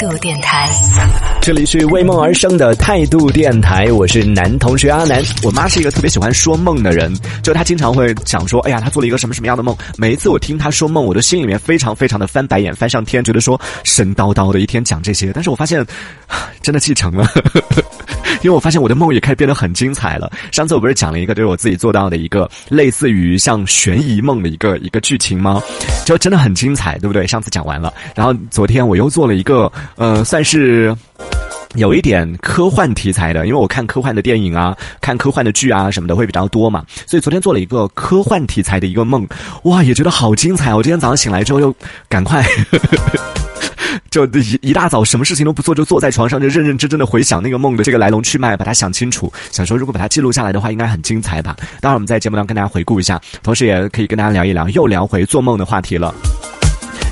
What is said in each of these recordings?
度电台，这里是为梦而生的态度电台，我是男同学阿南。我妈是一个特别喜欢说梦的人，就她经常会讲说，哎呀，她做了一个什么什么样的梦。每一次我听她说梦，我的心里面非常非常的翻白眼，翻上天，觉得说神叨叨的一天讲这些。但是我发现，真的继承了，因为我发现我的梦也开始变得很精彩了。上次我不是讲了一个，就是我自己做到的一个类似于像悬疑梦的一个一个剧情吗？就真的很精彩，对不对？上次讲完了，然后昨天我又做了一个，呃，算是有一点科幻题材的，因为我看科幻的电影啊，看科幻的剧啊什么的会比较多嘛，所以昨天做了一个科幻题材的一个梦，哇，也觉得好精彩！我今天早上醒来之后又赶快。就 一一大早什么事情都不做，就坐在床上就认认真真的回想那个梦的这个来龙去脉，把它想清楚。想说如果把它记录下来的话，应该很精彩吧？当然我们在节目当中跟大家回顾一下，同时也可以跟大家聊一聊，又聊回做梦的话题了。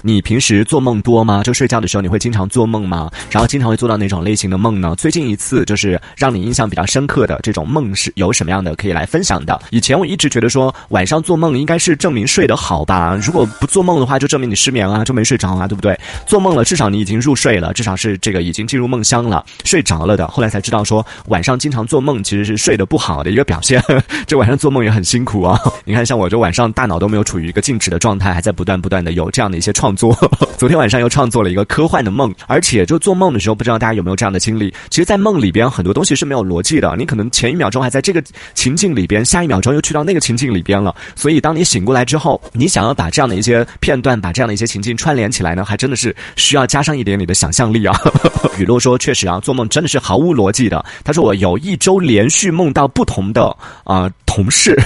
你平时做梦多吗？就睡觉的时候你会经常做梦吗？然后经常会做到哪种类型的梦呢？最近一次就是让你印象比较深刻的这种梦是有什么样的可以来分享的？以前我一直觉得说晚上做梦应该是证明睡得好吧？如果不做梦的话，就证明你失眠啊，就没睡着啊，对不对？做梦了，至少你已经入睡了，至少是这个已经进入梦乡了，睡着了的。后来才知道说晚上经常做梦其实是睡得不好的一个表现。这晚上做梦也很辛苦啊！你看，像我这晚上大脑都没有处于一个静止的状态，还在不断不断的有这样的一些创。创作，昨天晚上又创作了一个科幻的梦，而且就做梦的时候，不知道大家有没有这样的经历？其实，在梦里边很多东西是没有逻辑的，你可能前一秒钟还在这个情境里边，下一秒钟又去到那个情境里边了。所以，当你醒过来之后，你想要把这样的一些片段，把这样的一些情境串联起来呢，还真的是需要加上一点你的想象力啊。雨露说：“确实啊，做梦真的是毫无逻辑的。”他说：“我有一周连续梦到不同的啊同事。”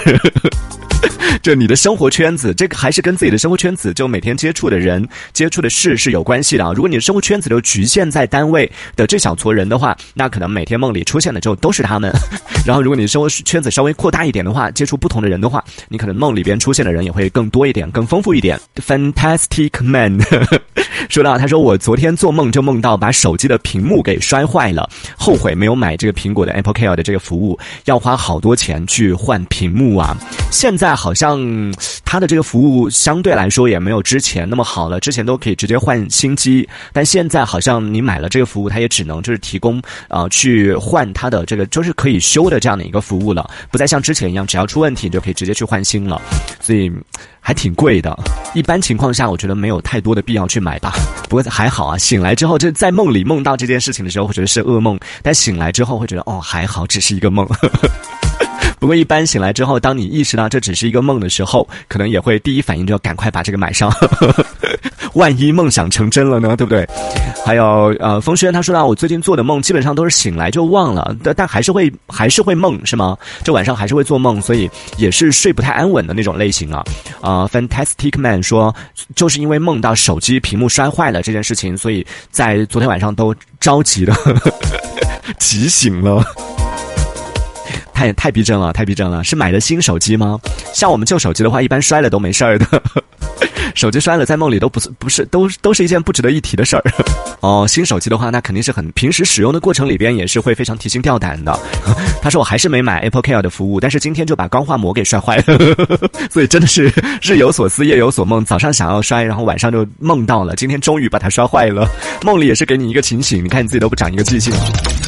就你的生活圈子，这个还是跟自己的生活圈子，就每天接触的人、接触的事是有关系的啊。如果你的生活圈子都局限在单位的这小撮人的话，那可能每天梦里出现的就都是他们。然后，如果你的生活圈子稍微扩大一点的话，接触不同的人的话，你可能梦里边出现的人也会更多一点、更丰富一点。Fantastic man 说到，他说我昨天做梦就梦到把手机的屏幕给摔坏了，后悔没有买这个苹果的 Apple Care 的这个服务，要花好多钱去换屏幕啊。现在好像它的这个服务相对来说也没有之前那么好了，之前都可以直接换新机，但现在好像你买了这个服务，它也只能就是提供啊去换它的这个就是可以修的这样的一个服务了，不再像之前一样，只要出问题你就可以直接去换新了，所以还挺贵的。一般情况下，我觉得没有太多的必要去买吧。不过还好啊，醒来之后就在梦里梦到这件事情的时候，会觉得是噩梦，但醒来之后会觉得哦还好，只是一个梦。不过一般醒来之后，当你意识到这只是一个梦的时候，可能也会第一反应就赶快把这个买上，万一梦想成真了呢，对不对？还有呃，风轩他说到我最近做的梦基本上都是醒来就忘了，但但还是会还是会梦是吗？这晚上还是会做梦，所以也是睡不太安稳的那种类型啊。啊，Fantastic Man 说就是因为梦到手机屏幕摔坏了这件事情，所以在昨天晚上都着急的 急醒了。太太逼真了，太逼真了！是买的新手机吗？像我们旧手机的话，一般摔了都没事儿的。手机摔了，在梦里都不是不是都都是一件不值得一提的事儿。哦，新手机的话，那肯定是很平时使用的过程里边也是会非常提心吊胆的。他说我还是没买 Apple Care 的服务，但是今天就把钢化膜给摔坏了，所以真的是日有所思夜有所梦。早上想要摔，然后晚上就梦到了，今天终于把它摔坏了。梦里也是给你一个警醒，你看你自己都不长一个记性。